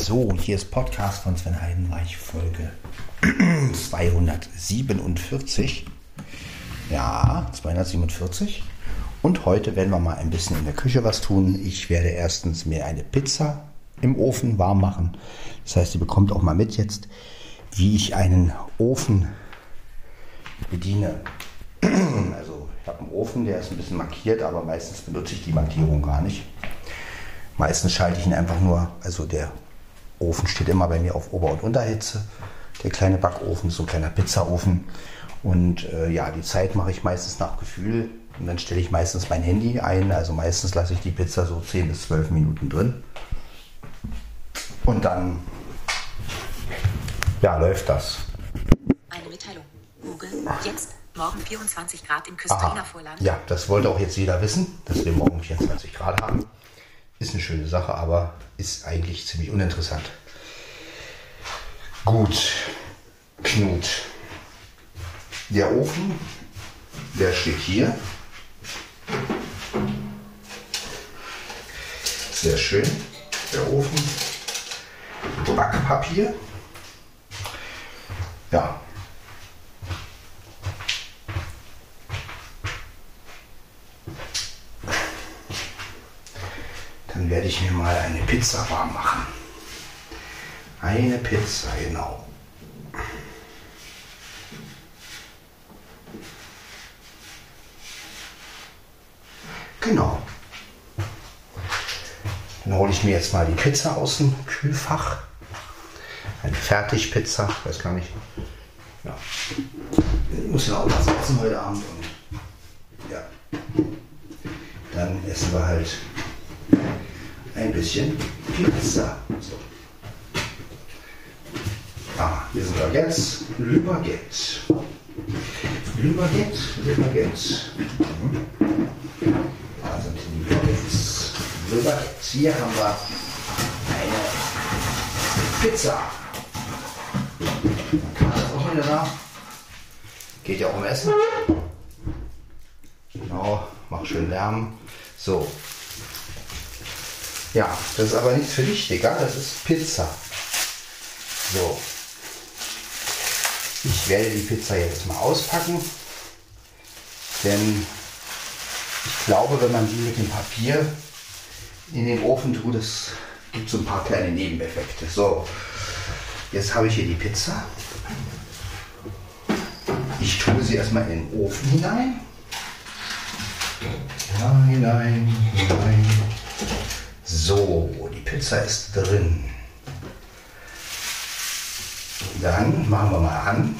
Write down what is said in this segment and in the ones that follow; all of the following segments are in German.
So, hier ist Podcast von Sven Heidenreich, Folge 247. Ja, 247. Und heute werden wir mal ein bisschen in der Küche was tun. Ich werde erstens mir eine Pizza im Ofen warm machen. Das heißt, ihr bekommt auch mal mit jetzt, wie ich einen Ofen bediene. Also ich habe einen Ofen, der ist ein bisschen markiert, aber meistens benutze ich die Markierung gar nicht. Meistens schalte ich ihn einfach nur, also der Ofen steht immer bei mir auf Ober- und Unterhitze. Der kleine Backofen, so ein kleiner Pizzaofen. Und äh, ja, die Zeit mache ich meistens nach Gefühl. Und dann stelle ich meistens mein Handy ein. Also meistens lasse ich die Pizza so 10 bis 12 Minuten drin. Und dann, ja, läuft das. Eine Mitteilung. Google, jetzt, morgen 24 Grad im Küstriner Vorland. Ja, das wollte auch jetzt jeder wissen, dass wir morgen 24 Grad haben. Ist eine schöne Sache, aber ist eigentlich ziemlich uninteressant. Gut, Knut. Der Ofen, der steht hier. Sehr schön. Der Ofen. Backpapier. Ja. Dann werde ich mir mal eine Pizza warm machen. Eine Pizza, genau. Genau. Dann hole ich mir jetzt mal die Pizza aus dem Kühlfach. Eine Fertigpizza, weiß gar nicht. Ja. Ich muss ja auch was essen heute Abend. Und ja. Dann essen wir halt ein bisschen Pizza. So. Ah, hier sind Baguette. Le Baguette, Le Baguette. Mhm. Da sind die. Le Baguette. Hier haben wir eine Pizza. Kann auch wieder? Geht ja auch um Essen. Genau, mach schön Lärm. So, ja, das ist aber nichts für dich, Digga. Das ist Pizza. So. Ich werde die Pizza jetzt mal auspacken. Denn ich glaube, wenn man die mit dem Papier in den Ofen tut, es gibt so ein paar kleine Nebeneffekte. So, jetzt habe ich hier die Pizza. Ich tue sie erstmal in den Ofen hinein. Hinein, hinein, hinein. So, die Pizza ist drin. Dann machen wir mal an.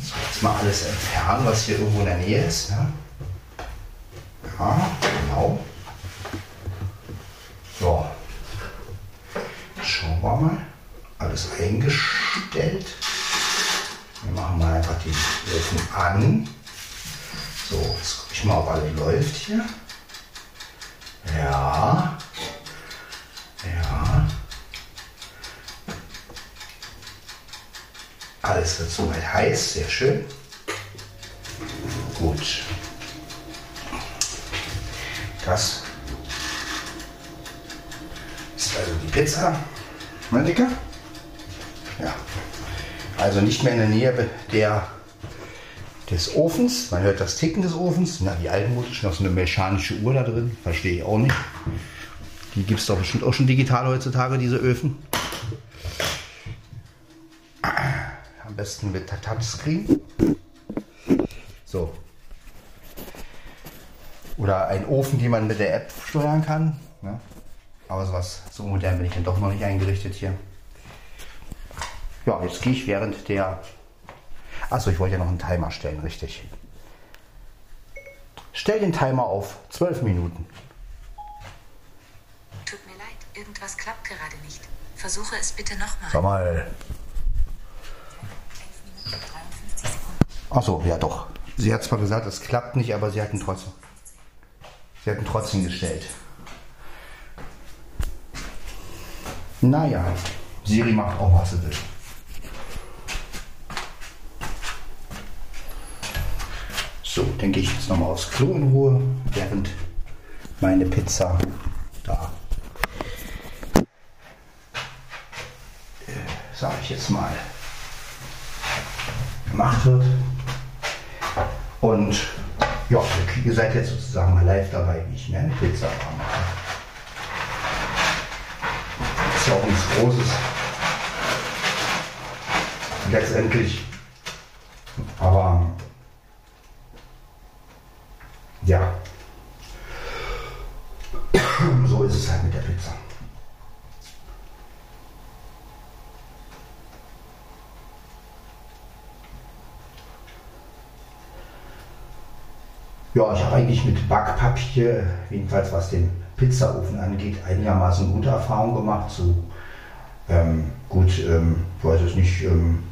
Jetzt mal alles entfernen, was hier irgendwo in der Nähe ist. Ne? Ja, genau. So. Schauen wir mal. Alles eingestellt. Wir machen mal einfach den Ofen an. So, jetzt gucke ich mal, ob alles läuft hier. Ja. Ja. Alles wird soweit heiß, sehr schön. Gut. Das ist also die Pizza. Ne, Dicker? Ja. Also nicht mehr in der Nähe der, des Ofens. Man hört das Ticken des Ofens. Na, die altmodischen, noch so eine mechanische Uhr da drin. Verstehe ich auch nicht. Die gibt es doch bestimmt auch schon digital heutzutage, diese Öfen. Am besten mit Touchscreen. So. Oder ein Ofen, den man mit der App steuern kann. Ja. Aber sowas, so modern bin ich dann doch noch nicht eingerichtet hier. Ja, jetzt gehe ich während der. Achso, ich wollte ja noch einen Timer stellen, richtig. Stell den Timer auf 12 Minuten. Tut mir leid, irgendwas klappt gerade nicht. Versuche es bitte nochmal. Sag mal. 11 Minuten 53 Sekunden. Achso, ja doch. Sie hat zwar gesagt, es klappt nicht, aber sie hat ihn trotzdem. Sie hat ihn trotzdem gestellt. Naja, Siri macht auch, was sie will. So, dann gehe ich jetzt nochmal aufs Klo in Ruhe, während meine Pizza da sage ich jetzt mal, gemacht wird. Und ja, ihr seid jetzt sozusagen mal live dabei, wie ich mir eine Pizza mache. Ist ja auch nichts Großes. Letztendlich. Aber ja, so ist es halt mit der Pizza. Ja, ich habe eigentlich mit Backpapier, jedenfalls was den Pizzaofen angeht, einigermaßen gute Erfahrungen gemacht. So, ähm, gut, ähm, weiß es nicht, ähm,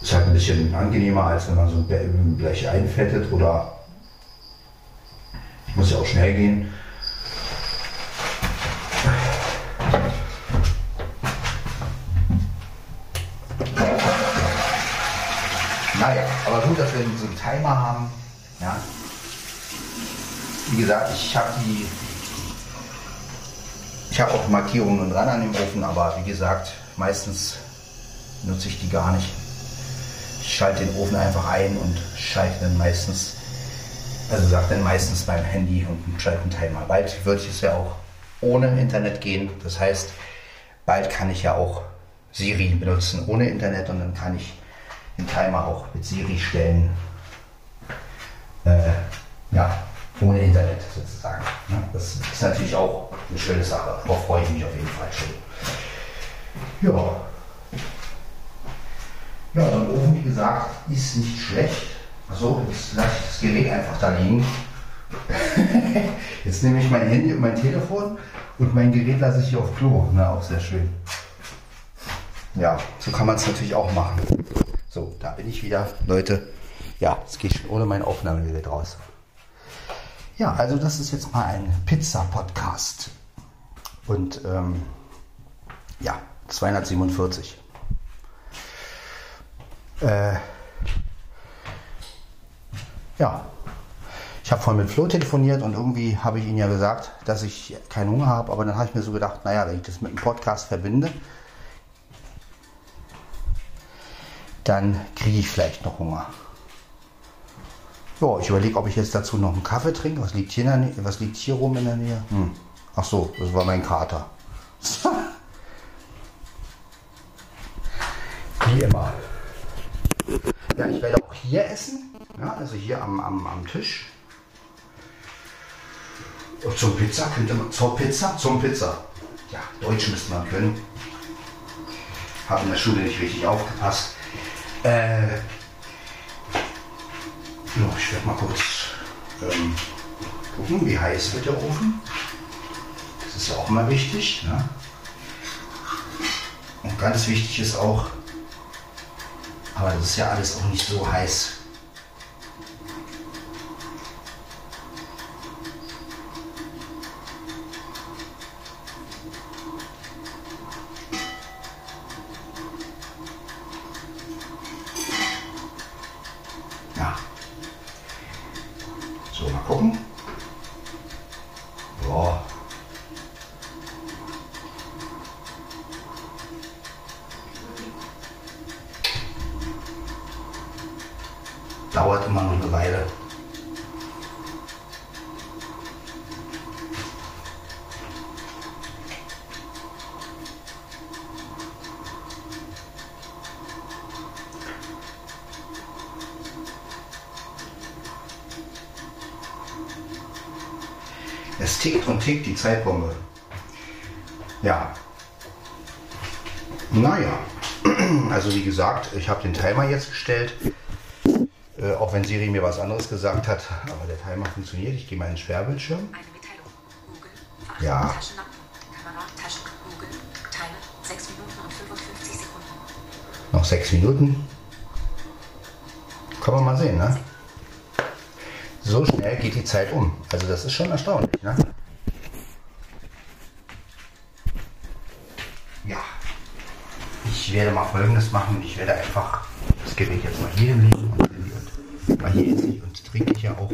ist halt ein bisschen angenehmer, als wenn man so ein Blech einfettet oder muss ja auch schnell gehen. Wir so einen Timer haben. Ja. Wie gesagt, ich habe die. Ich habe auch Markierungen dran an dem Ofen, aber wie gesagt, meistens nutze ich die gar nicht. Ich schalte den Ofen einfach ein und schalte dann meistens, also sagt dann meistens beim Handy und schalte einen Timer. Bald wird es ja auch ohne Internet gehen. Das heißt, bald kann ich ja auch Siri benutzen ohne Internet und dann kann ich den Timer auch mit Siri stellen. Äh, ja, ohne Internet sozusagen. Das ist natürlich auch eine schöne Sache. Darauf freue ich mich auf jeden Fall schon. Ja. Ja, der Ofen, wie gesagt, ist nicht schlecht. So, jetzt lasse ich das Gerät einfach da liegen. jetzt nehme ich mein Handy und mein Telefon und mein Gerät lasse ich hier auf Klo. Na, auch sehr schön. Ja, so kann man es natürlich auch machen. So, da bin ich wieder. Leute, ja, es geht schon ohne mein Aufnahmegerät raus. Ja, also das ist jetzt mal ein Pizza-Podcast. Und ähm, ja, 247. Äh, ja, ich habe vorhin mit Flo telefoniert und irgendwie habe ich ihm ja gesagt, dass ich keinen Hunger habe, aber dann habe ich mir so gedacht, naja, wenn ich das mit einem Podcast verbinde, dann kriege ich vielleicht noch Hunger. Ja, ich überlege, ob ich jetzt dazu noch einen Kaffee trinke. Was liegt hier, in der Nähe? Was liegt hier rum in der Nähe? Hm. Ach so, das war mein Kater. Wie immer. Ja, ich werde auch hier essen. Ja, also hier am, am, am Tisch. Und zum Pizza könnte man. Zur Pizza? Zum Pizza. Ja, Deutsch müsste man können. Habe in der Schule nicht richtig aufgepasst. Äh, ich werde mal kurz ähm, gucken, wie heiß wird der Ofen. Das ist ja auch immer wichtig. Ne? Und ganz wichtig ist auch, aber das ist ja alles auch nicht so heiß. Ja. So, mal gucken. Boah. Dauert immer noch eine Weile. Es tickt die Zeitbombe. Ja. Naja. Also wie gesagt, ich habe den Timer jetzt gestellt. Äh, auch wenn Siri mir was anderes gesagt hat. Aber der Timer funktioniert. Ich gehe mal in den Sperrbildschirm. Eine Mitteilung. Google. Verachtung Ja. Taschenlampen. Kamera. Taschen. Google. Timer. 6 Minuten und 55 Sekunden. Noch sechs Minuten. Kann man mal sehen, ne? So schnell geht die Zeit um. Also das ist schon erstaunlich, ne? folgendes machen. Ich werde einfach das Gerät jetzt mal hier hinlegen und, mal hier hinlegen und trinke ich ja auch.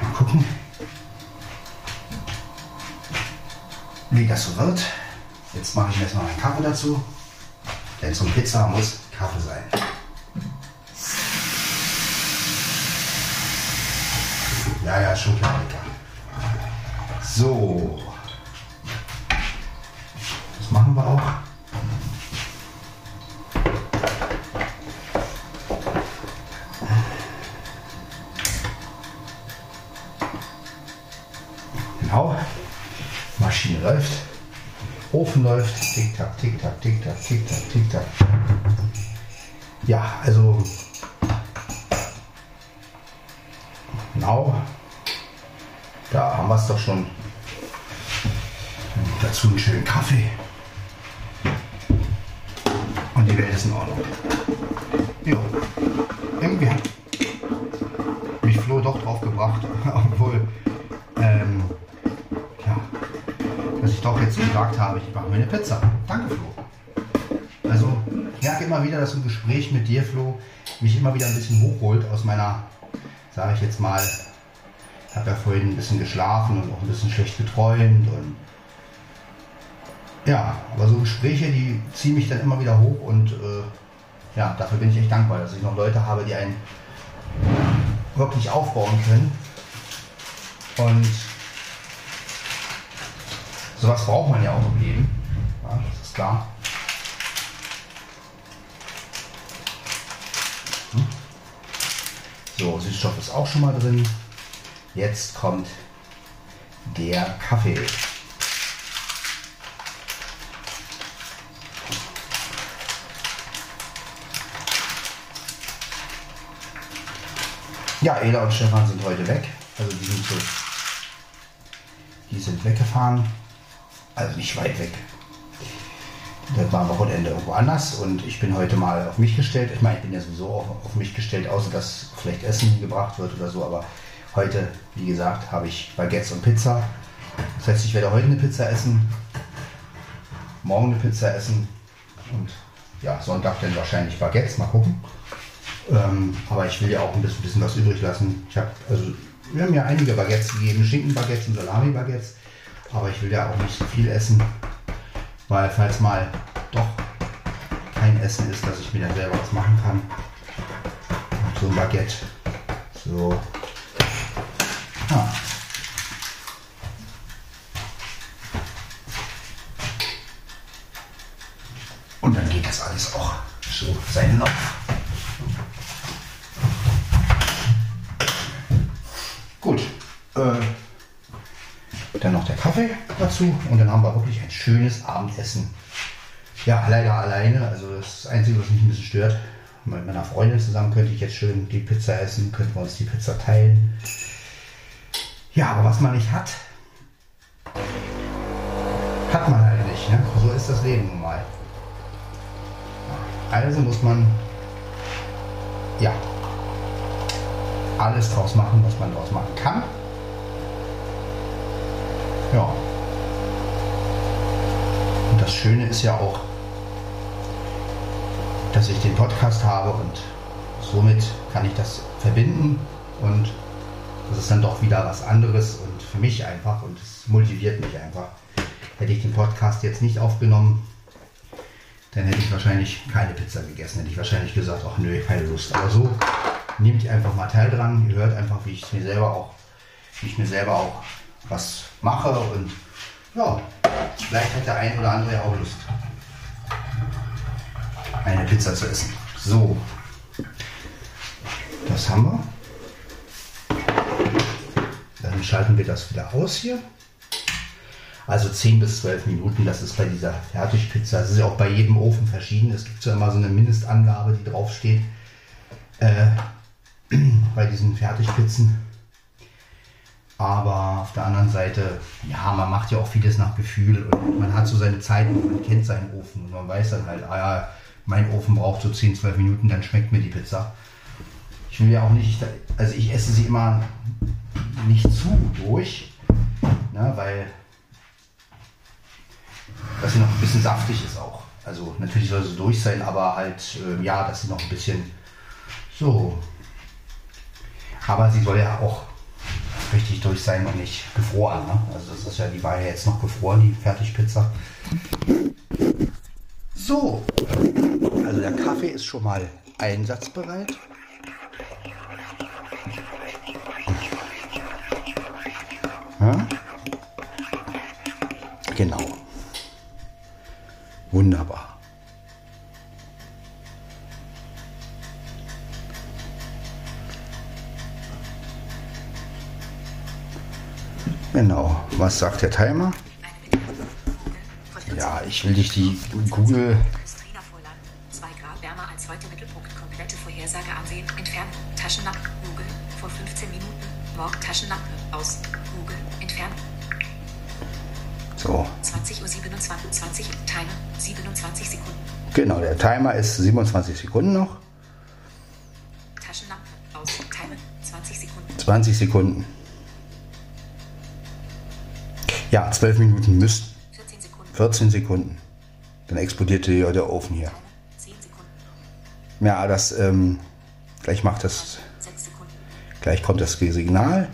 Mal gucken, wie das so wird. Jetzt mache ich mir erstmal einen Kaffee dazu. Denn zum Pizza muss Kaffee sein. Ja, ja, schon klar, lecker. So. Das machen wir auch. Genau. Maschine läuft. Ofen läuft. Tick-Tack, Tick-Tack, Tick-Tack, Tick-Tack, Tick-Tack. Ja, also. Doch schon. Dazu einen schönen Kaffee. Und die Welt ist in Ordnung. Jo. Irgendwie hat mich Flo doch drauf gebracht, obwohl, ähm, ja, dass ich doch jetzt gesagt habe, ich mache mir eine Pizza. Danke, Flo. Also, ich merke immer wieder, dass ein Gespräch mit dir, Flo, mich immer wieder ein bisschen hochholt aus meiner, sage ich jetzt mal, habe ja vorhin ein bisschen geschlafen und auch ein bisschen schlecht geträumt und ja, aber so Gespräche, die ziehen mich dann immer wieder hoch und äh, ja, dafür bin ich echt dankbar, dass ich noch Leute habe, die einen wirklich aufbauen können. Und sowas braucht man ja auch im Leben. Ja, das ist klar. Hm? So, Süßstoff ist auch schon mal drin. Jetzt kommt der Kaffee. Ja, Ela und Stefan sind heute weg. Also die sind so, die sind weggefahren. Also nicht weit weg. Das war am Wochenende irgendwo anders und ich bin heute mal auf mich gestellt. Ich meine, ich bin ja sowieso auf, auf mich gestellt, außer dass vielleicht Essen gebracht wird oder so. Aber heute, wie gesagt, habe ich Baguettes und Pizza. Das heißt, ich werde heute eine Pizza essen, morgen eine Pizza essen und ja, Sonntag dann wahrscheinlich Baguettes. Mal gucken. Ähm, aber ich will ja auch ein bisschen, bisschen was übrig lassen. Ich habe, also, wir haben ja einige Baguettes gegeben, Schinkenbaguettes und Salami-Baguettes. Aber ich will ja auch nicht so viel essen, weil falls mal doch kein Essen ist, dass ich mir dann selber was machen kann. So ein Baguette. So. Ah. Und dann geht das alles auch so seinen Lauf. Gut. Äh, dann noch der Kaffee dazu und dann haben wir wirklich ein schönes Abendessen. Ja, leider alleine. Also das Einzige, was mich ein bisschen stört. Mit meiner Freundin zusammen könnte ich jetzt schön die Pizza essen, könnten wir uns die Pizza teilen. Ja, aber was man nicht hat, hat man halt nicht. Ne? So ist das Leben nun mal. Also muss man ja alles draus machen, was man draus machen kann. Ja. Und das Schöne ist ja auch, dass ich den Podcast habe und somit kann ich das verbinden und das ist dann doch wieder was anderes und für mich einfach und es motiviert mich einfach. Hätte ich den Podcast jetzt nicht aufgenommen, dann hätte ich wahrscheinlich keine Pizza gegessen. Hätte ich wahrscheinlich gesagt, ach nö, keine Lust. Aber so nehmt ihr einfach mal teil dran. Ihr hört einfach, wie ich mir selber auch, wie ich mir selber auch was mache und ja, vielleicht hat der ein oder andere ja auch Lust, eine Pizza zu essen. So, das haben wir. Dann schalten wir das wieder aus hier. Also 10 bis 12 Minuten, das ist bei dieser Fertigpizza. Das ist ja auch bei jedem Ofen verschieden. Es gibt ja immer so eine Mindestangabe, die draufsteht. Äh, bei diesen Fertigpizzen. Aber auf der anderen Seite, ja, man macht ja auch vieles nach Gefühl und man hat so seine Zeiten und man kennt seinen Ofen und man weiß dann halt, ah ja, mein Ofen braucht so 10, 12 Minuten, dann schmeckt mir die Pizza. Ich will ja auch nicht, also ich esse sie immer nicht zu durch, ne, weil dass sie noch ein bisschen saftig ist auch. Also natürlich soll sie durch sein, aber halt, äh, ja, dass sie noch ein bisschen so. Aber sie soll ja auch richtig durch sein und nicht gefroren. Ne? Also das ist ja, die war ja jetzt noch gefroren, die Fertigpizza. So, also der Kaffee ist schon mal einsatzbereit. Genau. Wunderbar. Genau. Was sagt der Timer? Ja, ich will dich die Google. Der Timer ist 27 Sekunden noch. Taschenlampe. Aus. Timer. 20 Sekunden. 20 Sekunden. Ja, 12 Minuten müssten. 14 Sekunden. 14 Sekunden. Dann explodierte der der Ofen hier. Timer. 10 Sekunden. Ja, das, ähm, gleich macht das, 6 Sekunden. gleich kommt das Signal.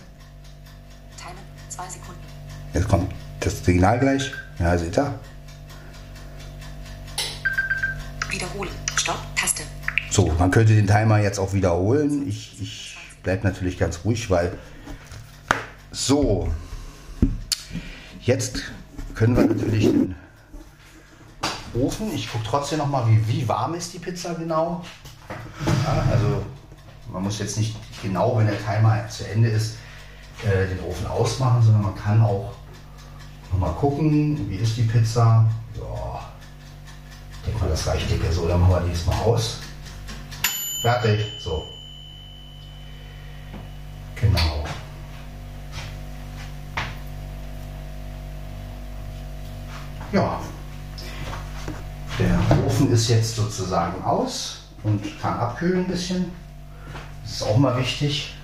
Timer. 2 Sekunden. Jetzt kommt das Signal gleich. Ja, seht ihr? Man könnte den Timer jetzt auch wiederholen. Ich, ich bleibe natürlich ganz ruhig, weil. So. Jetzt können wir natürlich den Ofen. Ich gucke trotzdem noch mal, wie, wie warm ist die Pizza genau. Ja, also man muss jetzt nicht genau, wenn der Timer zu Ende ist, äh, den Ofen ausmachen, sondern man kann auch noch mal gucken, wie ist die Pizza. Ja, ich denke mal, das reicht dicke. So, dann machen wir die jetzt mal aus. Fertig. So. Genau. Ja. Der Ofen ist jetzt sozusagen aus und kann abkühlen ein bisschen. Das ist auch mal wichtig.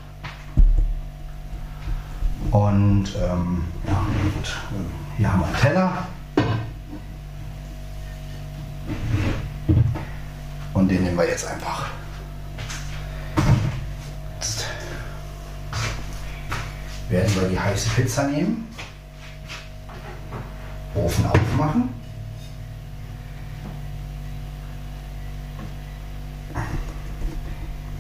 Und ähm, ja, gut. Hier haben wir einen Teller. Und den nehmen wir jetzt einfach. Werden wir die heiße Pizza nehmen. Ofen aufmachen.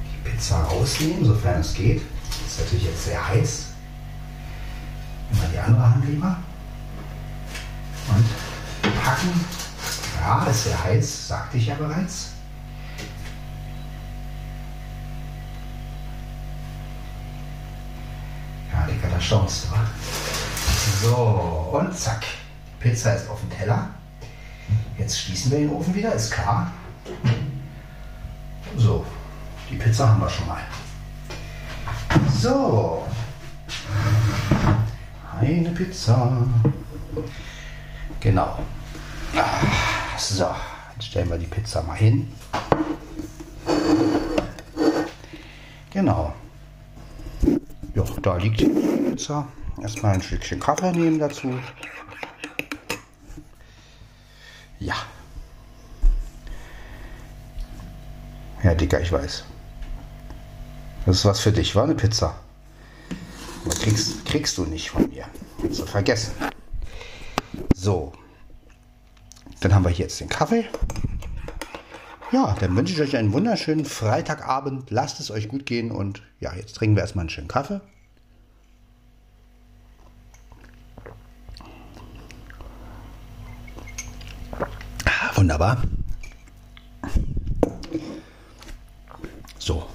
Die Pizza rausnehmen, sofern es geht. Ist natürlich jetzt sehr heiß. Immer die andere Hand lieber. Und packen. Ja, ist sehr heiß, sagte ich ja bereits. Ja, Digga, da staunst du. wa? So, und zack. Pizza ist auf dem Teller. Jetzt schließen wir den Ofen wieder, ist klar. So, die Pizza haben wir schon mal. So. Eine Pizza. Genau. So, jetzt stellen wir die Pizza mal hin. Genau. Ja, da liegt die Pizza. Erstmal ein Stückchen Kaffee nehmen dazu. Ja. Ja, Dicker, ich weiß. Das ist was für dich, war eine Pizza. Aber kriegst, kriegst du nicht von mir. Du vergessen. So. Dann haben wir jetzt den Kaffee. Ja, dann wünsche ich euch einen wunderschönen Freitagabend. Lasst es euch gut gehen und ja, jetzt trinken wir erstmal einen schönen Kaffee. Ah, Wunderbar. So,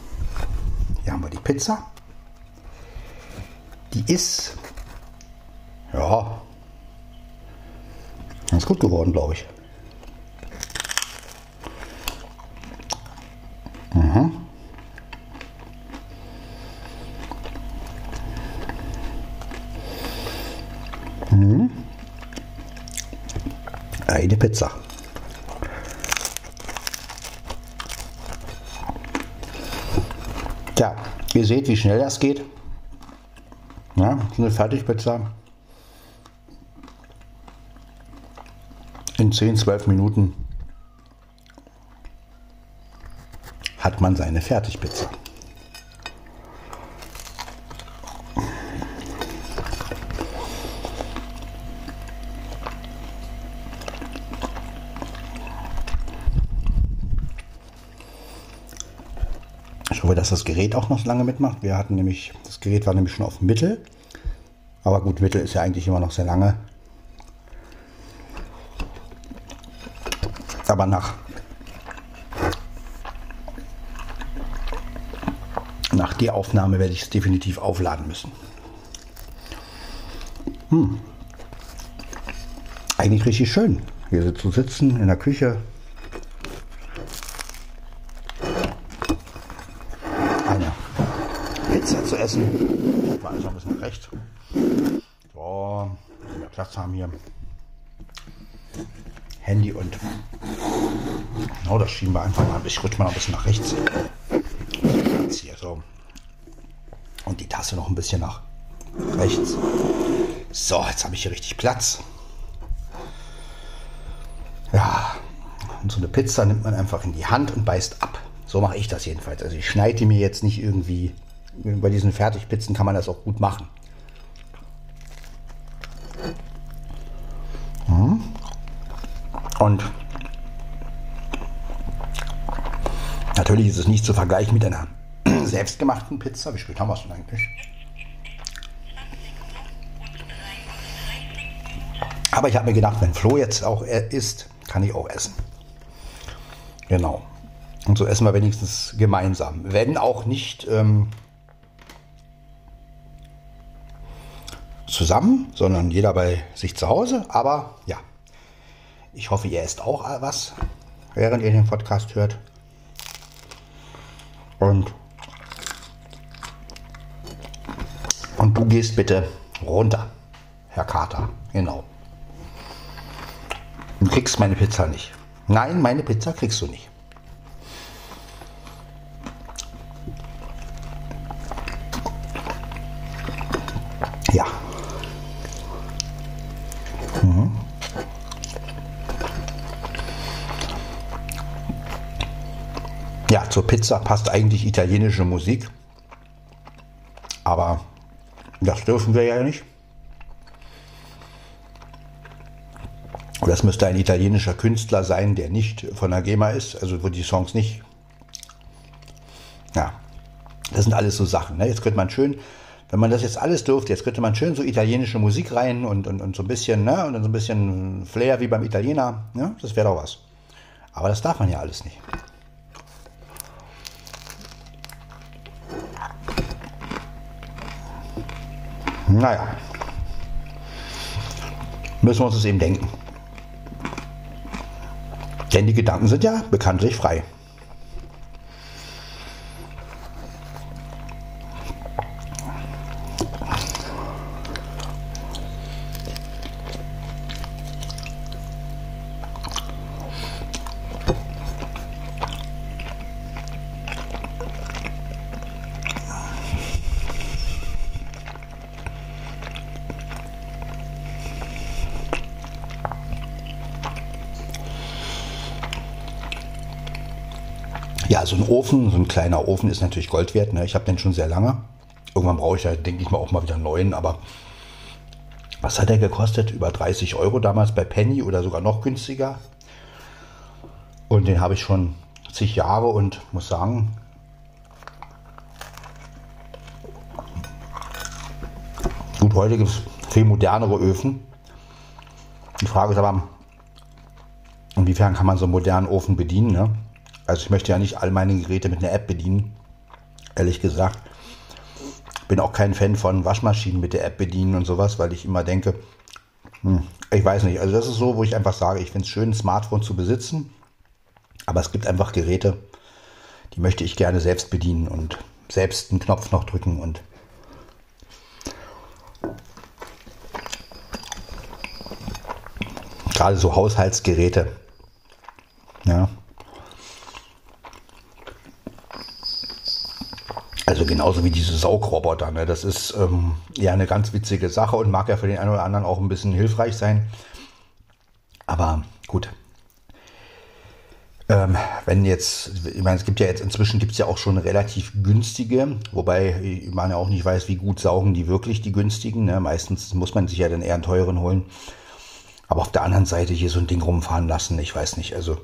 hier haben wir die Pizza. Die ist, ja, ganz gut geworden, glaube ich. Eine Pizza. Tja, ihr seht, wie schnell das geht. Ja, eine Fertigpizza. In 10, 12 Minuten hat man seine Fertigpizza. Dass das Gerät auch noch lange mitmacht. Wir hatten nämlich, das Gerät war nämlich schon auf Mittel. Aber gut, Mittel ist ja eigentlich immer noch sehr lange. Aber nach, nach der Aufnahme werde ich es definitiv aufladen müssen. Hm. Eigentlich richtig schön, hier zu sitzen in der Küche. Eine Pizza zu essen. Mal also ein bisschen recht. So, wir Platz haben hier. Handy und oh, das schieben wir einfach mal. Ich rutsche mal ein bisschen nach rechts. Jetzt hier so. Und die Tasse noch ein bisschen nach rechts. So, jetzt habe ich hier richtig Platz. Ja, und so eine Pizza nimmt man einfach in die Hand und beißt ab. So mache ich das jedenfalls. Also ich schneide mir jetzt nicht irgendwie. Bei diesen Fertigpizzen kann man das auch gut machen. Hm. Und natürlich ist es nicht zu vergleichen mit einer selbstgemachten Pizza. Wie spät haben wir es denn eigentlich? Aber ich habe mir gedacht, wenn Flo jetzt auch isst, kann ich auch essen. Genau. Und so essen wir wenigstens gemeinsam. Wenn auch nicht ähm, zusammen, sondern jeder bei sich zu Hause. Aber ja, ich hoffe, ihr esst auch was, während ihr den Podcast hört. Und, und du gehst bitte runter, Herr Kater. Genau. Du kriegst meine Pizza nicht. Nein, meine Pizza kriegst du nicht. Pizza passt eigentlich italienische Musik. Aber das dürfen wir ja nicht. Das müsste ein italienischer Künstler sein, der nicht von der GEMA ist, also wo die Songs nicht. Ja, das sind alles so Sachen. Ne? Jetzt könnte man schön, wenn man das jetzt alles dürfte, jetzt könnte man schön so italienische Musik rein und, und, und so ein bisschen, ne? Und dann so ein bisschen Flair wie beim Italiener. Ne? Das wäre doch was. Aber das darf man ja alles nicht. Naja. Müssen wir uns das eben denken. Denn die Gedanken sind ja bekanntlich frei. Ja, so ein Ofen, so ein kleiner Ofen ist natürlich Gold wert. Ne? Ich habe den schon sehr lange. Irgendwann brauche ich ja, denke ich mal, auch mal wieder einen neuen. Aber was hat der gekostet? Über 30 Euro damals bei Penny oder sogar noch günstiger. Und den habe ich schon zig Jahre und muss sagen, gut, heute gibt es viel modernere Öfen. Die Frage ist aber, inwiefern kann man so einen modernen Ofen bedienen? Ne? Also ich möchte ja nicht all meine Geräte mit einer App bedienen. Ehrlich gesagt. Bin auch kein Fan von Waschmaschinen mit der App bedienen und sowas, weil ich immer denke, hm, ich weiß nicht. Also das ist so, wo ich einfach sage, ich finde es schön, ein Smartphone zu besitzen. Aber es gibt einfach Geräte, die möchte ich gerne selbst bedienen und selbst einen Knopf noch drücken und gerade so Haushaltsgeräte. Ja, Also genauso wie diese Saugroboter. Ne? Das ist ähm, ja eine ganz witzige Sache und mag ja für den einen oder anderen auch ein bisschen hilfreich sein. Aber gut. Ähm, wenn jetzt, ich meine, es gibt ja jetzt inzwischen gibt es ja auch schon relativ günstige, wobei man ja auch nicht weiß, wie gut saugen die wirklich, die günstigen. Ne? Meistens muss man sich ja dann eher einen teuren holen. Aber auf der anderen Seite hier so ein Ding rumfahren lassen, ich weiß nicht. Also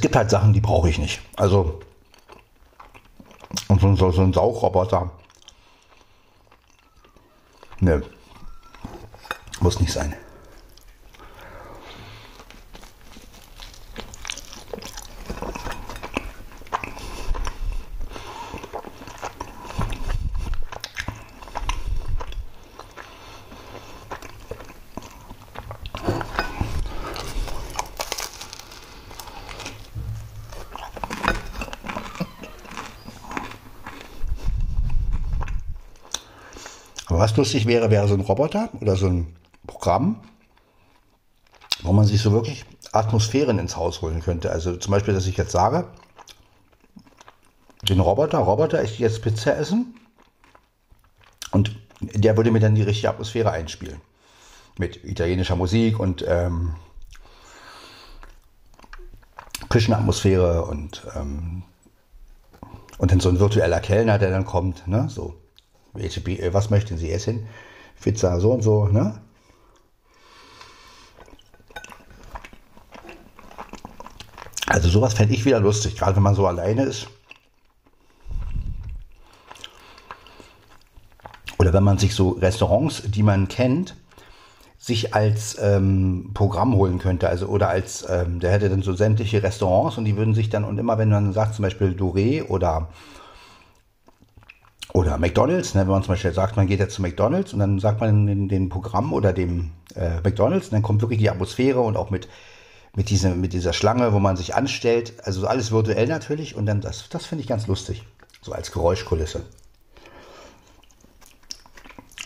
es gibt halt Sachen, die brauche ich nicht. Also und so, so, so ein Saugroboter. Ne. Muss nicht sein. Was lustig wäre, wäre so ein Roboter oder so ein Programm, wo man sich so wirklich Atmosphären ins Haus holen könnte. Also zum Beispiel, dass ich jetzt sage, den Roboter, Roboter, ich jetzt Pizza essen und der würde mir dann die richtige Atmosphäre einspielen. Mit italienischer Musik und ähm, Küchenatmosphäre und, ähm, und dann so ein virtueller Kellner, der dann kommt, ne, so. Äh, was möchten Sie essen? Pizza so und so, ne? Also sowas fände ich wieder lustig, gerade wenn man so alleine ist. Oder wenn man sich so Restaurants, die man kennt, sich als ähm, Programm holen könnte. Also oder als, ähm, der hätte dann so sämtliche Restaurants und die würden sich dann, und immer wenn man sagt, zum Beispiel Doré oder oder McDonalds, ne, wenn man zum Beispiel sagt, man geht jetzt zu McDonalds und dann sagt man in dem Programm oder dem äh, McDonalds, und dann kommt wirklich die Atmosphäre und auch mit, mit, diese, mit dieser Schlange, wo man sich anstellt. Also alles virtuell natürlich und dann das, das finde ich ganz lustig. So als Geräuschkulisse.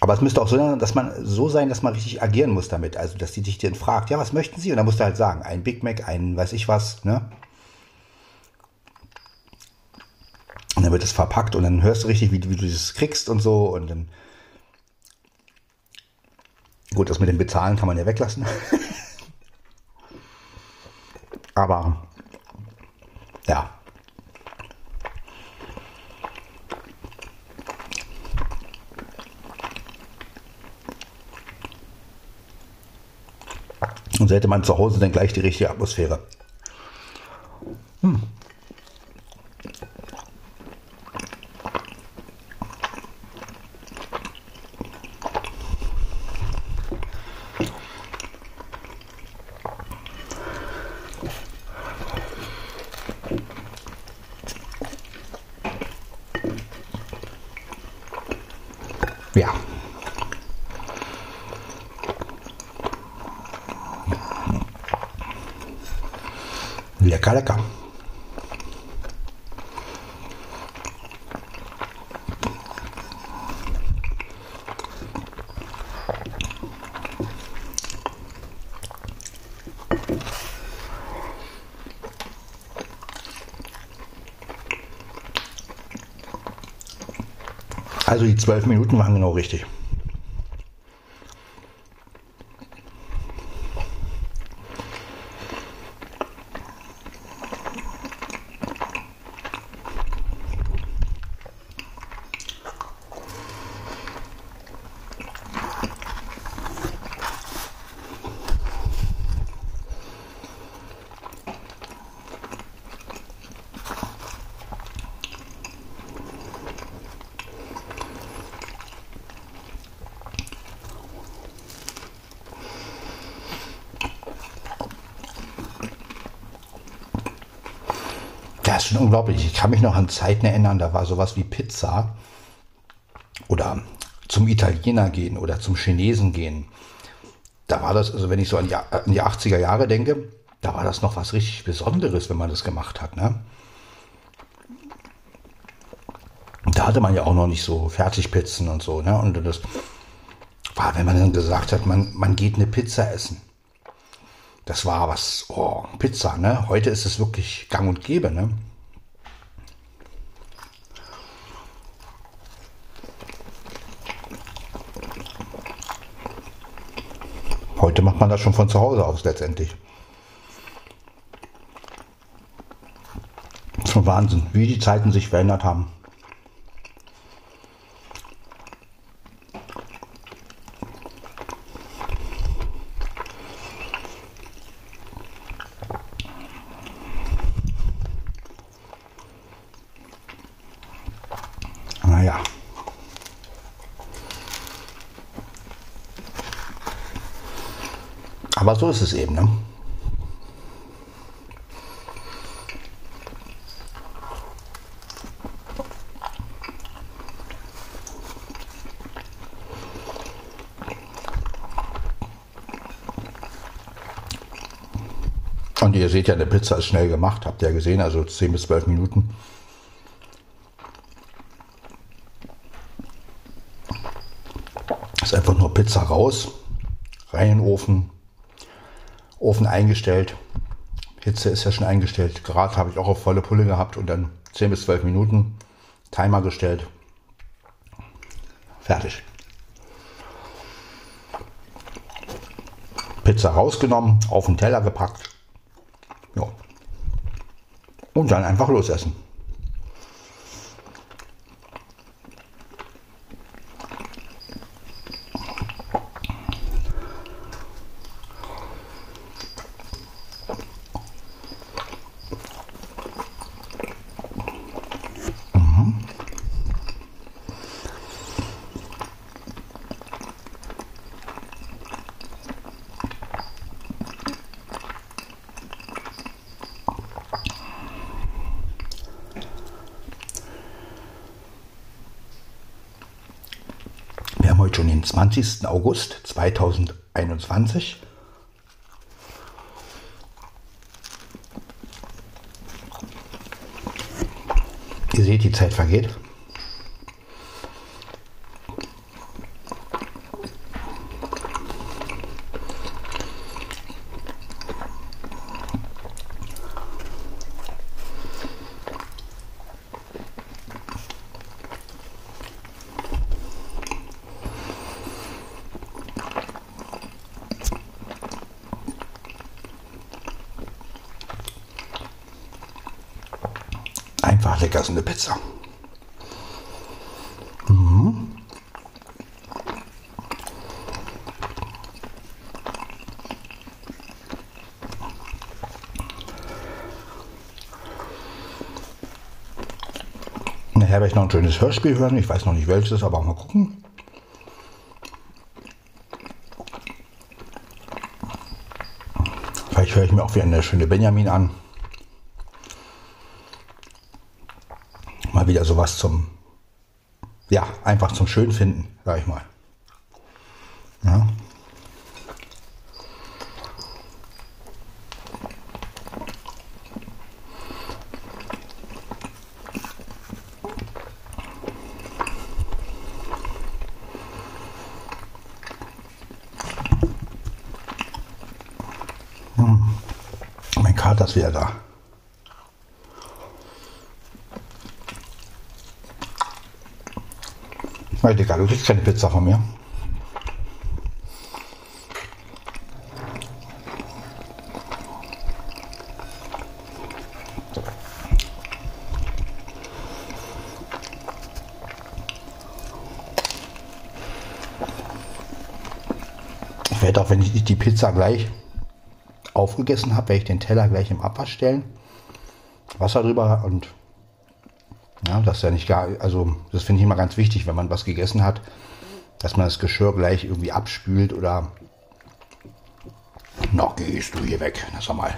Aber es müsste auch so sein, dass man so sein, dass man richtig agieren muss damit. Also, dass die dich dann fragt, ja, was möchten Sie? Und dann musst du halt sagen, ein Big Mac, ein weiß ich was, ne? Und dann wird es verpackt und dann hörst du richtig, wie, wie du das kriegst und so. Und dann. Gut, das mit dem Bezahlen kann man ja weglassen. Aber ja. Und so hätte man zu Hause dann gleich die richtige Atmosphäre. Hm. Lecker, lecker. Also die zwölf Minuten waren genau richtig. Das ist schon unglaublich. Ich kann mich noch an Zeiten erinnern, da war sowas wie Pizza oder zum Italiener gehen oder zum Chinesen gehen. Da war das, also wenn ich so an die, an die 80er Jahre denke, da war das noch was richtig Besonderes, wenn man das gemacht hat. Ne? Da hatte man ja auch noch nicht so Fertigpizzen und so. Ne? Und das war, wenn man dann gesagt hat, man, man geht eine Pizza essen. Das war was, oh, Pizza, ne? Heute ist es wirklich gang und gäbe, ne? Heute macht man das schon von zu Hause aus letztendlich. Wahnsinn, wie die Zeiten sich verändert haben. Aber so ist es eben. Ne? Und ihr seht ja, eine Pizza ist schnell gemacht, habt ihr ja gesehen, also 10 bis 12 Minuten. Ist einfach nur Pizza raus, rein in den Ofen, Ofen eingestellt. Hitze ist ja schon eingestellt. Grad habe ich auch auf volle Pulle gehabt und dann 10 bis 12 Minuten. Timer gestellt. Fertig. Pizza rausgenommen, auf den Teller gepackt. Ja. Und dann einfach losessen. Wir haben heute schon den 20. August 2021. Ihr seht, die Zeit vergeht. Einfach lecker so eine Pizza. Mhm. Nachher werde ich noch ein schönes Hörspiel hören. Ich weiß noch nicht welches, aber mal gucken. Vielleicht höre ich mir auch wieder eine schöne Benjamin an. Wieder sowas zum, ja, einfach zum Schönfinden, sag ich mal. Ja. Hm. Mein Kater ist wieder da. Na, Digga, du kriegst keine Pizza von mir. Ich werde auch, wenn ich die Pizza gleich aufgegessen habe, werde ich den Teller gleich im Abwasch stellen. Wasser drüber und ja, das ist ja nicht gar, also das finde ich immer ganz wichtig, wenn man was gegessen hat, dass man das Geschirr gleich irgendwie abspült oder noch gehst du hier weg, na mal.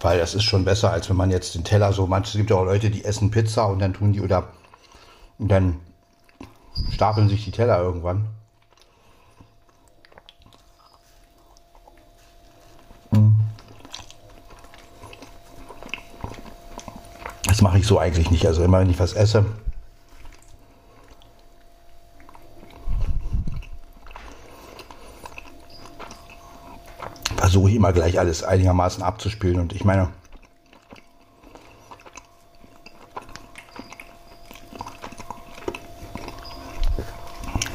Weil das ist schon besser, als wenn man jetzt den Teller so, manche, es gibt ja auch Leute, die essen Pizza und dann tun die oder und dann stapeln sich die Teller irgendwann. Mache ich so eigentlich nicht. Also immer wenn ich was esse, versuche ich immer gleich alles einigermaßen abzuspülen. Und ich meine,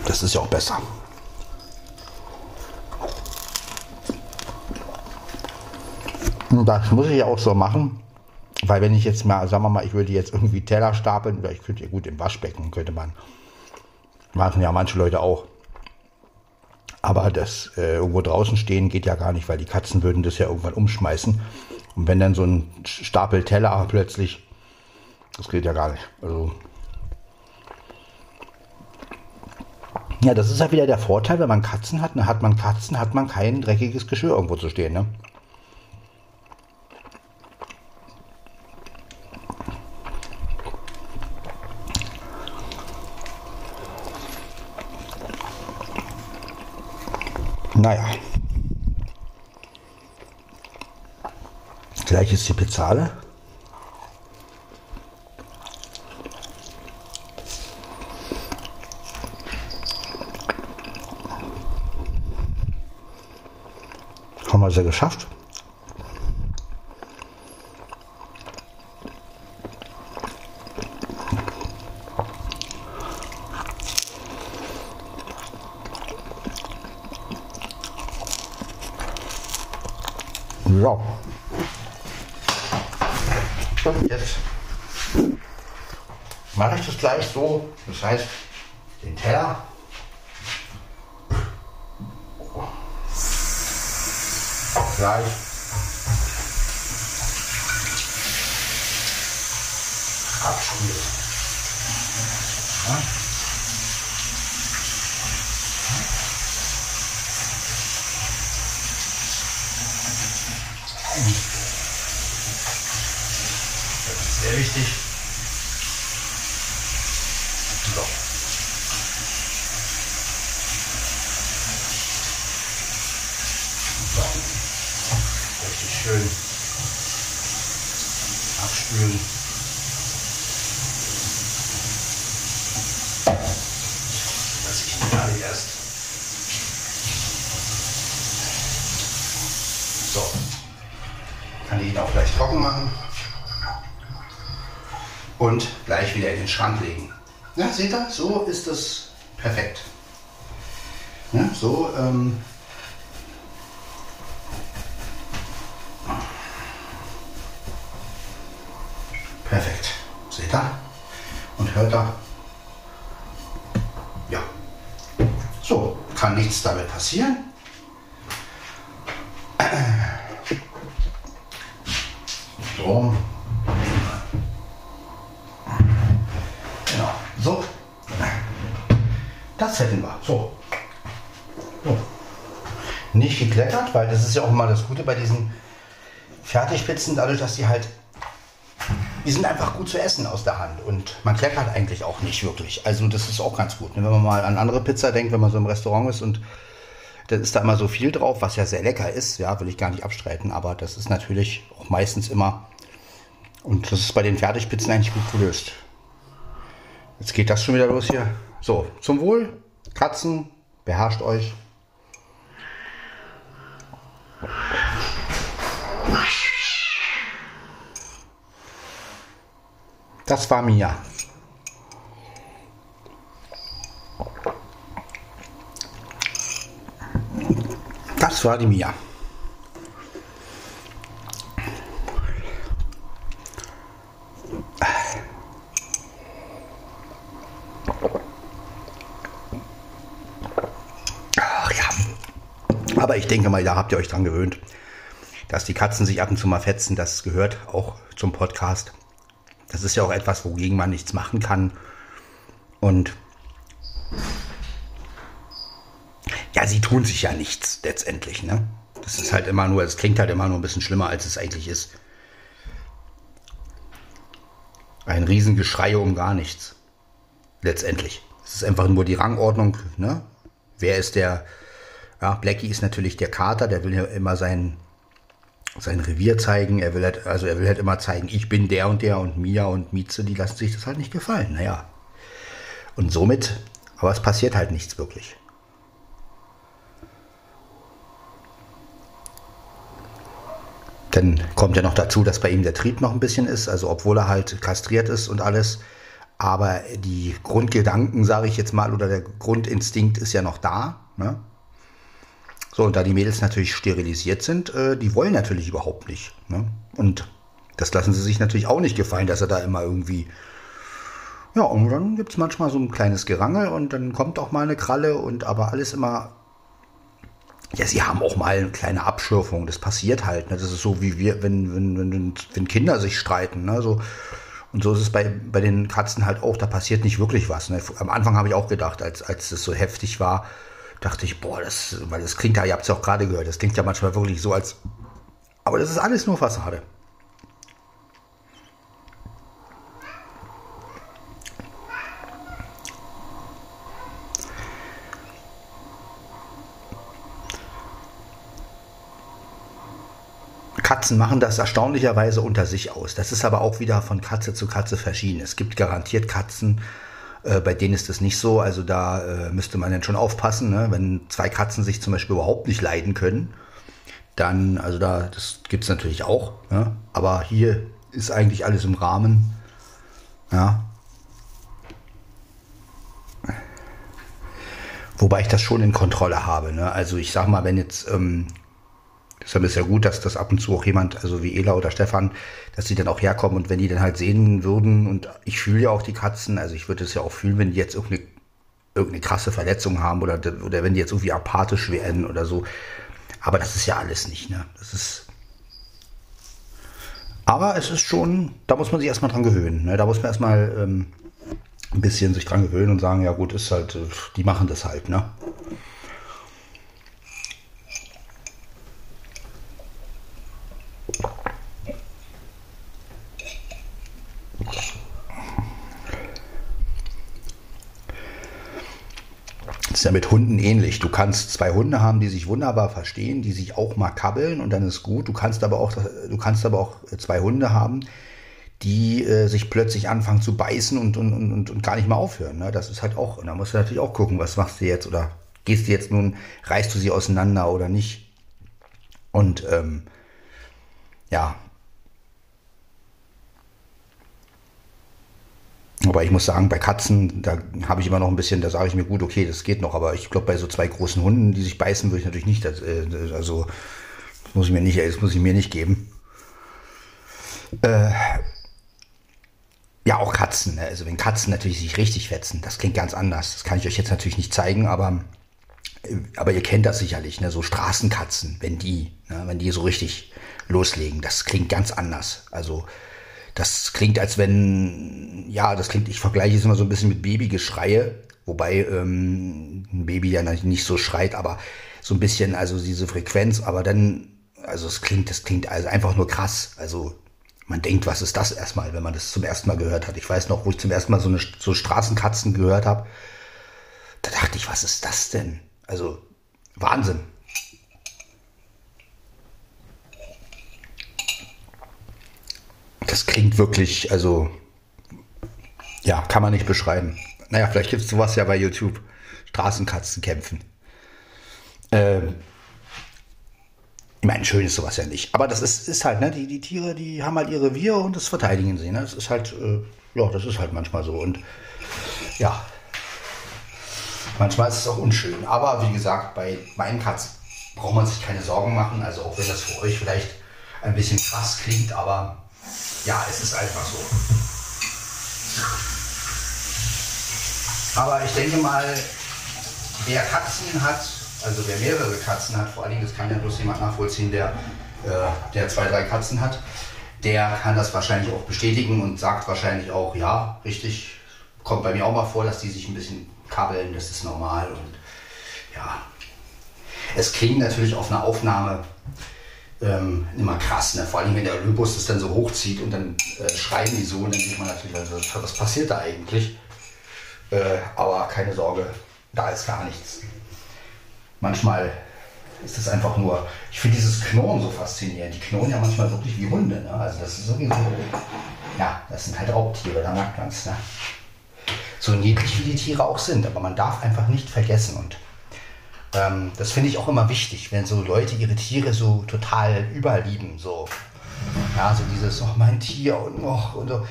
das ist ja auch besser. Und das muss ich ja auch so machen. Weil wenn ich jetzt mal, sagen wir mal, ich würde jetzt irgendwie Teller stapeln, oder ich könnte ja gut im Waschbecken, könnte man, machen ja manche Leute auch. Aber das äh, irgendwo draußen stehen geht ja gar nicht, weil die Katzen würden das ja irgendwann umschmeißen. Und wenn dann so ein Stapel Teller plötzlich, das geht ja gar nicht. Also, Ja, das ist ja wieder der Vorteil, wenn man Katzen hat. Ne? Hat man Katzen, hat man kein dreckiges Geschirr irgendwo zu stehen. Ne? Naja. Gleich ist die Pizzale. Haben wir es ja geschafft. So. Und jetzt mache ich das gleich so. Das heißt, den Teller gleich abspielen. Ja. Das ist sehr wichtig. So. So. Richtig schön abspülen. Dass ich nicht gerade erst. So. Kann ich ihn auch gleich trocken machen. Und gleich wieder in den Schrank legen. Ja, seht ihr? So ist es perfekt. Ja, so, ähm, perfekt. Seht ihr? Und hört ihr? Ja. So, kann nichts damit passieren. Nicht gekleckert, weil das ist ja auch immer das Gute bei diesen Fertigpizzen, dadurch, dass die halt. Die sind einfach gut zu essen aus der Hand und man kleckert eigentlich auch nicht wirklich. Also das ist auch ganz gut. Wenn man mal an andere Pizza denkt, wenn man so im Restaurant ist und dann ist da immer so viel drauf, was ja sehr lecker ist, ja, will ich gar nicht abstreiten, aber das ist natürlich auch meistens immer, und das ist bei den Fertigpizzen eigentlich gut gelöst. Jetzt geht das schon wieder los hier. So, zum Wohl, Katzen, beherrscht euch. Das war Mia. Das war die Mia. Aber ich denke mal, da habt ihr euch dran gewöhnt, dass die Katzen sich ab und zu mal fetzen. Das gehört auch zum Podcast. Das ist ja auch etwas, wogegen man nichts machen kann. Und ja, sie tun sich ja nichts letztendlich. Ne? Das ist halt immer nur, es klingt halt immer nur ein bisschen schlimmer, als es eigentlich ist. Ein Riesengeschrei um gar nichts. Letztendlich. Es ist einfach nur die Rangordnung. Ne? Wer ist der? Ja, Blackie ist natürlich der Kater, der will ja immer sein, sein Revier zeigen. Er will halt, also er will halt immer zeigen, ich bin der und der und Mia und Mieze, die lassen sich das halt nicht gefallen. Naja. Und somit, aber es passiert halt nichts wirklich. Dann kommt ja noch dazu, dass bei ihm der Trieb noch ein bisschen ist, also obwohl er halt kastriert ist und alles. Aber die Grundgedanken, sage ich jetzt mal, oder der Grundinstinkt ist ja noch da. Ne? So, und da die Mädels natürlich sterilisiert sind, äh, die wollen natürlich überhaupt nicht. Ne? Und das lassen sie sich natürlich auch nicht gefallen, dass er da immer irgendwie. Ja, und dann gibt es manchmal so ein kleines Gerangel und dann kommt auch mal eine Kralle und aber alles immer ja, sie haben auch mal eine kleine Abschürfung. Das passiert halt. Ne? Das ist so wie wir, wenn, wenn, wenn, wenn Kinder sich streiten. Ne? So, Und so ist es bei, bei den Katzen halt auch, da passiert nicht wirklich was. Ne? Am Anfang habe ich auch gedacht, als, als es so heftig war, dachte ich, boah, das, weil das klingt ja, ihr habt es ja auch gerade gehört, das klingt ja manchmal wirklich so, als. Aber das ist alles nur Fassade. Katzen machen das erstaunlicherweise unter sich aus. Das ist aber auch wieder von Katze zu Katze verschieden. Es gibt garantiert Katzen, äh, bei denen ist das nicht so. Also da äh, müsste man dann schon aufpassen, ne? wenn zwei Katzen sich zum Beispiel überhaupt nicht leiden können. Dann, also da, das gibt es natürlich auch. Ne? Aber hier ist eigentlich alles im Rahmen. Ja. Wobei ich das schon in Kontrolle habe. Ne? Also ich sag mal, wenn jetzt ähm, Deshalb ist ja gut, dass das ab und zu auch jemand, also wie Ela oder Stefan, dass die dann auch herkommen und wenn die dann halt sehen würden und ich fühle ja auch die Katzen, also ich würde es ja auch fühlen, wenn die jetzt irgendeine, irgendeine krasse Verletzung haben oder, oder wenn die jetzt irgendwie apathisch werden oder so. Aber das ist ja alles nicht, ne? Das ist. Aber es ist schon, da muss man sich erstmal dran gewöhnen. Ne? Da muss man erstmal ähm, ein bisschen sich dran gewöhnen und sagen, ja gut, ist halt, die machen das halt, ne? Das ist ja mit Hunden ähnlich. Du kannst zwei Hunde haben, die sich wunderbar verstehen, die sich auch mal kabbeln und dann ist gut. Du kannst aber auch, du kannst aber auch zwei Hunde haben, die äh, sich plötzlich anfangen zu beißen und, und, und, und gar nicht mehr aufhören. Ne? Das ist halt auch, und da musst du natürlich auch gucken, was machst du jetzt oder gehst du jetzt nun, reißt du sie auseinander oder nicht. Und ähm, ja, Aber ich muss sagen, bei Katzen, da habe ich immer noch ein bisschen, da sage ich mir gut, okay, das geht noch. Aber ich glaube, bei so zwei großen Hunden, die sich beißen, würde ich natürlich nicht, das, äh, also das muss ich mir nicht, das muss ich mir nicht geben. Äh, ja, auch Katzen. Ne? Also wenn Katzen natürlich sich richtig fetzen, das klingt ganz anders. Das kann ich euch jetzt natürlich nicht zeigen, aber, äh, aber ihr kennt das sicherlich. Ne? So Straßenkatzen, wenn die, ne? wenn die so richtig loslegen, das klingt ganz anders. Also das klingt, als wenn, ja, das klingt, ich vergleiche es immer so ein bisschen mit Babygeschreie, wobei ähm, ein Baby ja nicht so schreit, aber so ein bisschen, also diese Frequenz, aber dann, also es klingt, das klingt also einfach nur krass. Also man denkt, was ist das erstmal, wenn man das zum ersten Mal gehört hat. Ich weiß noch, wo ich zum ersten Mal so eine so Straßenkatzen gehört habe, da dachte ich, was ist das denn? Also Wahnsinn. Das klingt wirklich, also, ja, kann man nicht beschreiben. Naja, vielleicht gibt es sowas ja bei YouTube. Straßenkatzen kämpfen. Ähm, ich meine, schön ist sowas ja nicht. Aber das ist, ist halt, ne, die, die Tiere, die haben halt ihre Revier und das verteidigen sie. Ne? Das ist halt, äh, ja, das ist halt manchmal so. Und ja, manchmal ist es auch unschön. Aber wie gesagt, bei meinen Katzen braucht man sich keine Sorgen machen. Also auch wenn das für euch vielleicht ein bisschen krass klingt, aber ja, es ist einfach so. Aber ich denke mal, wer Katzen hat, also wer mehrere Katzen hat, vor allen Dingen, das kann ja bloß jemand nachvollziehen, der, äh, der zwei, drei Katzen hat, der kann das wahrscheinlich auch bestätigen und sagt wahrscheinlich auch, ja, richtig, kommt bei mir auch mal vor, dass die sich ein bisschen kabbeln, das ist normal und ja. Es klingt natürlich auf einer Aufnahme ähm, immer krass. Ne? Vor allem, wenn der Olympus das dann so hochzieht und dann äh, schreien die so, und dann denkt man natürlich, was, was passiert da eigentlich? Äh, aber keine Sorge, da ist gar nichts. Manchmal ist es einfach nur, ich finde dieses Knurren so faszinierend. Die knurren ja manchmal wirklich wie Hunde. Ne? Also das ist sowieso, ja, das sind halt Raubtiere, da merkt man es. Ne? So niedlich wie die Tiere auch sind, aber man darf einfach nicht vergessen und ähm, das finde ich auch immer wichtig, wenn so Leute ihre Tiere so total überlieben. So, ja, so dieses, oh, mein Tier und, oh, und so.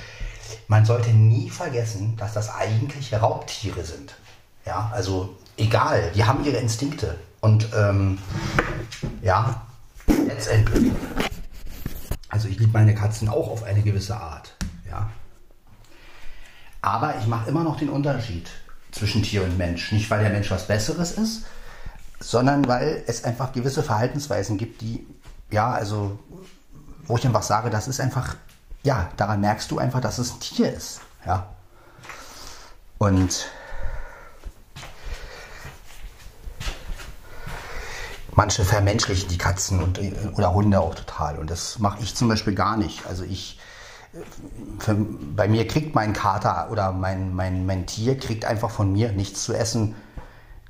Man sollte nie vergessen, dass das eigentlich Raubtiere sind. Ja, also egal, die haben ihre Instinkte. Und ähm, ja, letztendlich. Also ich liebe meine Katzen auch auf eine gewisse Art. Ja. Aber ich mache immer noch den Unterschied zwischen Tier und Mensch. Nicht, weil der Mensch was Besseres ist, sondern weil es einfach gewisse Verhaltensweisen gibt, die, ja, also, wo ich einfach sage, das ist einfach, ja, daran merkst du einfach, dass es ein Tier ist. Ja. Und manche vermenschlichen die Katzen und, oder Hunde auch total. Und das mache ich zum Beispiel gar nicht. Also ich, für, bei mir kriegt mein Kater oder mein, mein, mein Tier kriegt einfach von mir nichts zu essen.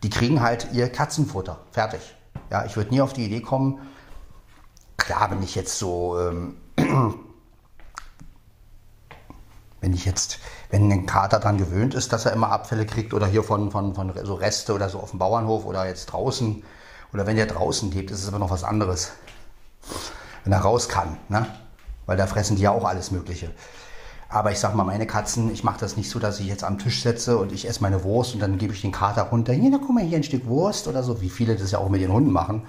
Die kriegen halt ihr Katzenfutter. Fertig. Ja, ich würde nie auf die Idee kommen, klar, wenn ich jetzt so, ähm, wenn ich jetzt, wenn ein Kater daran gewöhnt ist, dass er immer Abfälle kriegt oder hier von, von, von so Reste oder so auf dem Bauernhof oder jetzt draußen oder wenn der draußen lebt, ist es aber noch was anderes. Wenn er raus kann, ne? weil da fressen die ja auch alles Mögliche. Aber ich sag mal, meine Katzen, ich mache das nicht so, dass ich jetzt am Tisch setze und ich esse meine Wurst und dann gebe ich den Kater runter. Hier, na, guck mal, hier ein Stück Wurst oder so, wie viele das ja auch mit den Hunden machen.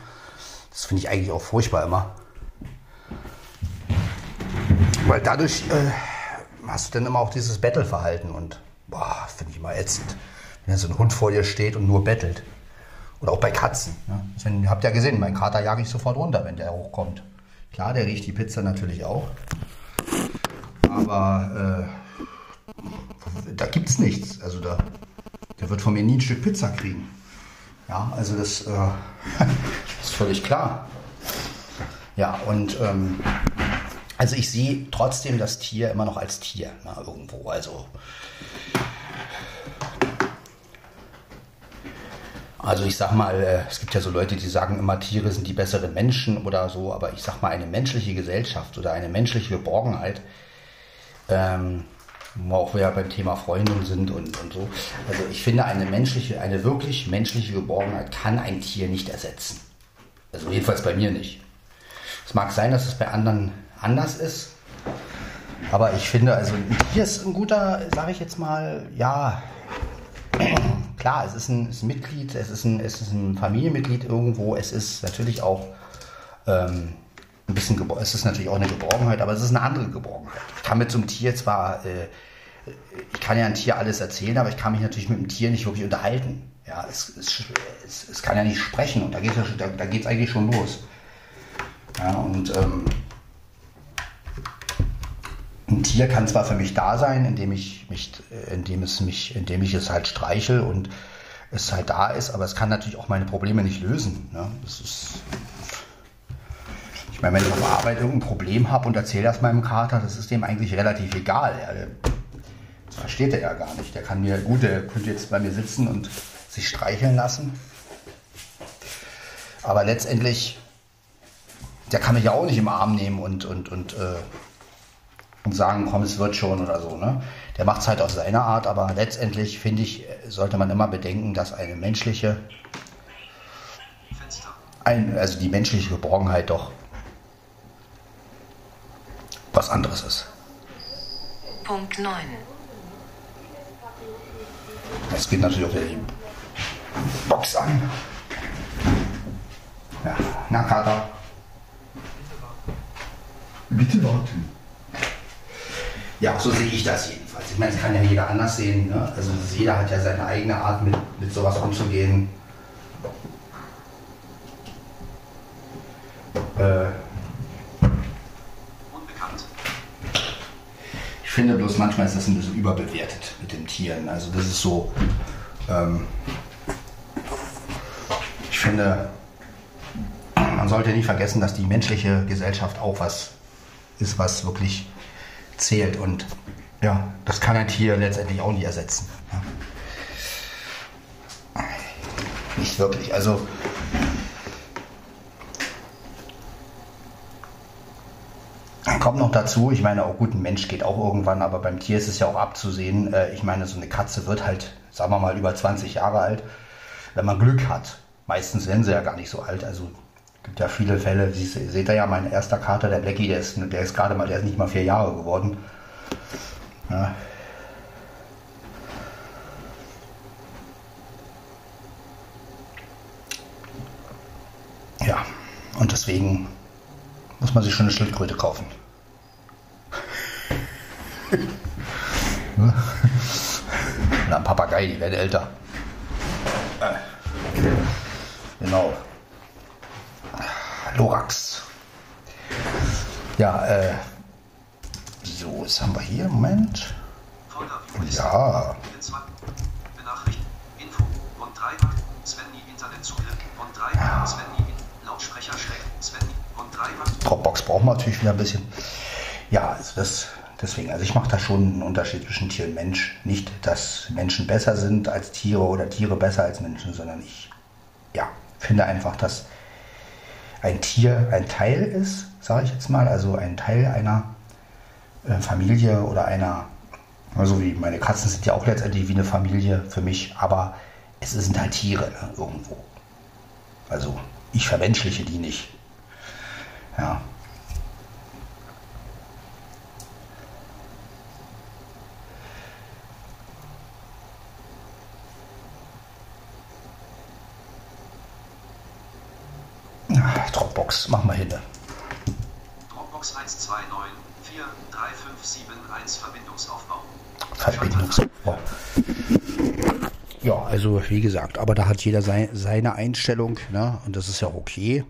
Das finde ich eigentlich auch furchtbar immer. Weil dadurch äh, hast du dann immer auch dieses Bettelverhalten und boah, finde ich immer ätzend. Wenn so ein Hund vor dir steht und nur bettelt. Oder auch bei Katzen. Ne? Also, ihr habt ja gesehen, mein Kater jage ich sofort runter, wenn der hochkommt. Klar, der riecht die Pizza natürlich auch. Aber äh, da gibt es nichts. Also da, der wird von mir nie ein Stück Pizza kriegen. Ja, also das äh, ist völlig klar. Ja, und ähm, also ich sehe trotzdem das Tier immer noch als Tier ne, irgendwo. Also, also ich sag mal, äh, es gibt ja so Leute, die sagen immer, Tiere sind die besseren Menschen oder so, aber ich sag mal, eine menschliche Gesellschaft oder eine menschliche Geborgenheit, ähm, wo auch wir beim Thema Freundin sind und, und so. Also ich finde, eine menschliche, eine wirklich menschliche Geborgenheit kann ein Tier nicht ersetzen. Also jedenfalls bei mir nicht. Es mag sein, dass es bei anderen anders ist. Aber ich finde, also hier ist ein guter, sage ich jetzt mal, ja, klar, es ist ein, ist ein, Mitglied, es ist ein, es ist ein Familienmitglied irgendwo, es ist natürlich auch ähm, ein bisschen, es ist natürlich auch eine Geborgenheit, aber es ist eine andere Geborgenheit. Ich kann mit so einem Tier zwar, äh, ich kann ja ein Tier alles erzählen, aber ich kann mich natürlich mit dem Tier nicht wirklich unterhalten. Ja, es, es, es, es kann ja nicht sprechen und da geht es da, da eigentlich schon los. Ja, und ähm, ein Tier kann zwar für mich da sein, indem ich mich, indem es mich, indem ich es halt streichel und es halt da ist, aber es kann natürlich auch meine Probleme nicht lösen. Ne? Das ist, meine, wenn ich auf Arbeit irgendein Problem habe und erzähle das meinem Kater, das ist dem eigentlich relativ egal. Das versteht er ja gar nicht. Der kann mir, gut, der könnte jetzt bei mir sitzen und sich streicheln lassen. Aber letztendlich, der kann mich ja auch nicht im Arm nehmen und, und, und äh, und sagen, komm, es wird schon oder so. Ne? Der macht es halt auf seine Art, aber letztendlich finde ich, sollte man immer bedenken, dass eine menschliche, ein, also die menschliche Geborgenheit doch was anderes ist. Punkt 9. Es geht natürlich auch wieder die Box an. Ja, na Kater. Bitte warten. Ja, so sehe ich das jedenfalls. Ich meine, das kann ja jeder anders sehen. Ne? Also jeder hat ja seine eigene Art, mit, mit sowas umzugehen. Äh, finde bloß manchmal ist das ein bisschen überbewertet mit den Tieren. Also das ist so. Ähm, ich finde, man sollte nicht vergessen, dass die menschliche Gesellschaft auch was ist, was wirklich zählt. Und ja, das kann ein Tier letztendlich auch nicht ersetzen. Ja. Nicht wirklich. Also kommt noch dazu, ich meine, auch gut, ein Mensch geht auch irgendwann, aber beim Tier ist es ja auch abzusehen. Äh, ich meine, so eine Katze wird halt, sagen wir mal, über 20 Jahre alt, wenn man Glück hat. Meistens werden sie ja gar nicht so alt. Also gibt ja viele Fälle, Sie seht ihr ja, mein erster Kater, der Blackie, der ist, der ist gerade mal, der ist nicht mal vier Jahre geworden. Ja. ja, und deswegen muss man sich schon eine Schildkröte kaufen. Oder ein Papagei, die werden älter. Genau. Lorax. Ja, äh, So, was haben wir hier? Moment. Ja. in zwei- Benachrichtigung. Info. Rund 3 Watt. Svenny Internetzugriff. Rund 3 Watt. Svenny in Lautsprecher schlägt. Svenny. Rund 3 Watt. Dropbox brauchen wir natürlich wieder ein bisschen. Ja, also das, deswegen, also ich mache da schon einen Unterschied zwischen Tier und Mensch. Nicht, dass Menschen besser sind als Tiere oder Tiere besser als Menschen, sondern ich ja, finde einfach, dass ein Tier ein Teil ist, sage ich jetzt mal, also ein Teil einer äh, Familie oder einer, also wie meine Katzen sind ja auch letztendlich wie eine Familie für mich, aber es sind halt Tiere ne, irgendwo. Also ich vermenschliche die nicht. Ja. Ah, Dropbox, mach mal hin. Dropbox 1294357 Verbindungsaufbau. Verbindungsaufbau. Ja, also wie gesagt, aber da hat jeder sei, seine Einstellung, ne? Und das ist ja okay.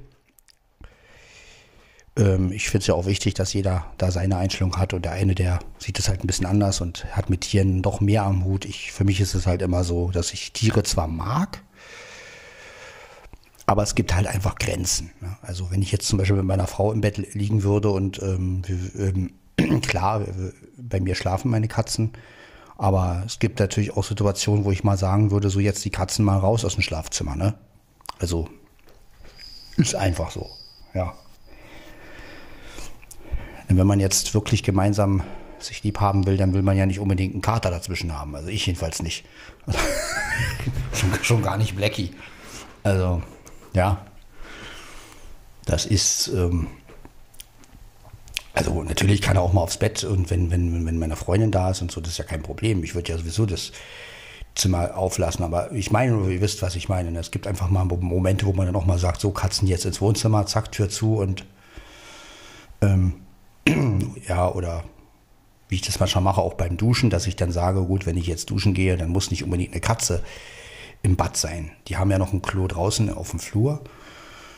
Ähm, ich finde es ja auch wichtig, dass jeder da seine Einstellung hat und der eine, der sieht es halt ein bisschen anders und hat mit Tieren doch mehr am Hut. Ich, für mich ist es halt immer so, dass ich Tiere zwar mag, aber es gibt halt einfach Grenzen. Ne? Also wenn ich jetzt zum Beispiel mit meiner Frau im Bett liegen würde und ähm, wir, ähm, klar, äh, bei mir schlafen meine Katzen, aber es gibt natürlich auch Situationen, wo ich mal sagen würde, so jetzt die Katzen mal raus aus dem Schlafzimmer. Ne? Also ist einfach so, ja. Denn wenn man jetzt wirklich gemeinsam sich lieb haben will, dann will man ja nicht unbedingt einen Kater dazwischen haben. Also ich jedenfalls nicht. schon, schon gar nicht Blackie. Also, ja. Das ist, ähm, also natürlich kann er auch mal aufs Bett und wenn, wenn, wenn meine Freundin da ist und so, das ist ja kein Problem. Ich würde ja sowieso das Zimmer auflassen, aber ich meine, ihr wisst, was ich meine. Es gibt einfach mal Momente, wo man dann auch mal sagt, so Katzen jetzt ins Wohnzimmer, zack, Tür zu und ähm, ja, oder wie ich das manchmal mache, auch beim Duschen, dass ich dann sage, gut, wenn ich jetzt duschen gehe, dann muss nicht unbedingt eine Katze im Bad sein. Die haben ja noch ein Klo draußen auf dem Flur.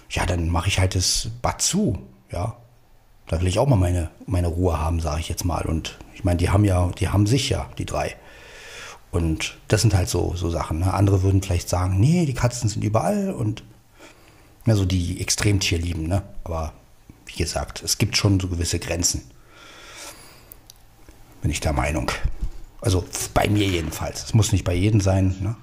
Ja, dann mache ich halt das Bad zu, ja. Da will ich auch mal meine, meine Ruhe haben, sage ich jetzt mal. Und ich meine, die haben ja, die haben sich ja, die drei. Und das sind halt so, so Sachen. Ne? Andere würden vielleicht sagen, nee, die Katzen sind überall und ja, so die Extremtier lieben, ne? Aber wie gesagt, es gibt schon so gewisse Grenzen. Bin ich der Meinung. Also bei mir jedenfalls. Es muss nicht bei jedem sein. Ne?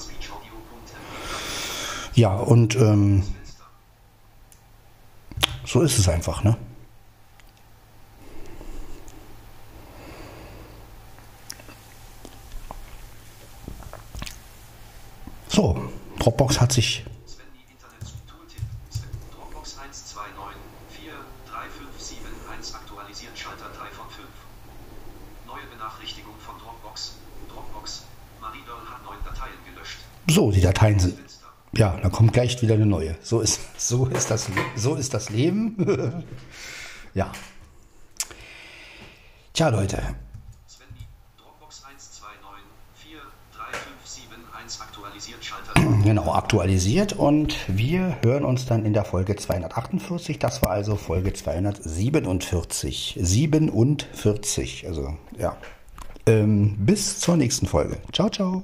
SpeechAudio.mp3. Ja, und ähm, so ist es einfach, ne? So, Dropbox hat sich Svenny Internet Tooltip. Sven Dropbox 1294357 aktualisiert Schalter 3 von 5. Neue Benachrichtigung von Dropbox. Dropbox. Maridol hat neun Dateien gelöscht. So, die Dateien sind. Ja, dann kommt gleich wieder eine neue. So ist, so ist, das, so ist das Leben. ja. Tja, Leute. Svenny. Dropbox 1294357 aktualisiert Schalter Genau, aktualisiert und wir hören uns dann in der Folge 248. Das war also Folge 247. 47, also ja. Ähm, bis zur nächsten Folge. Ciao, ciao.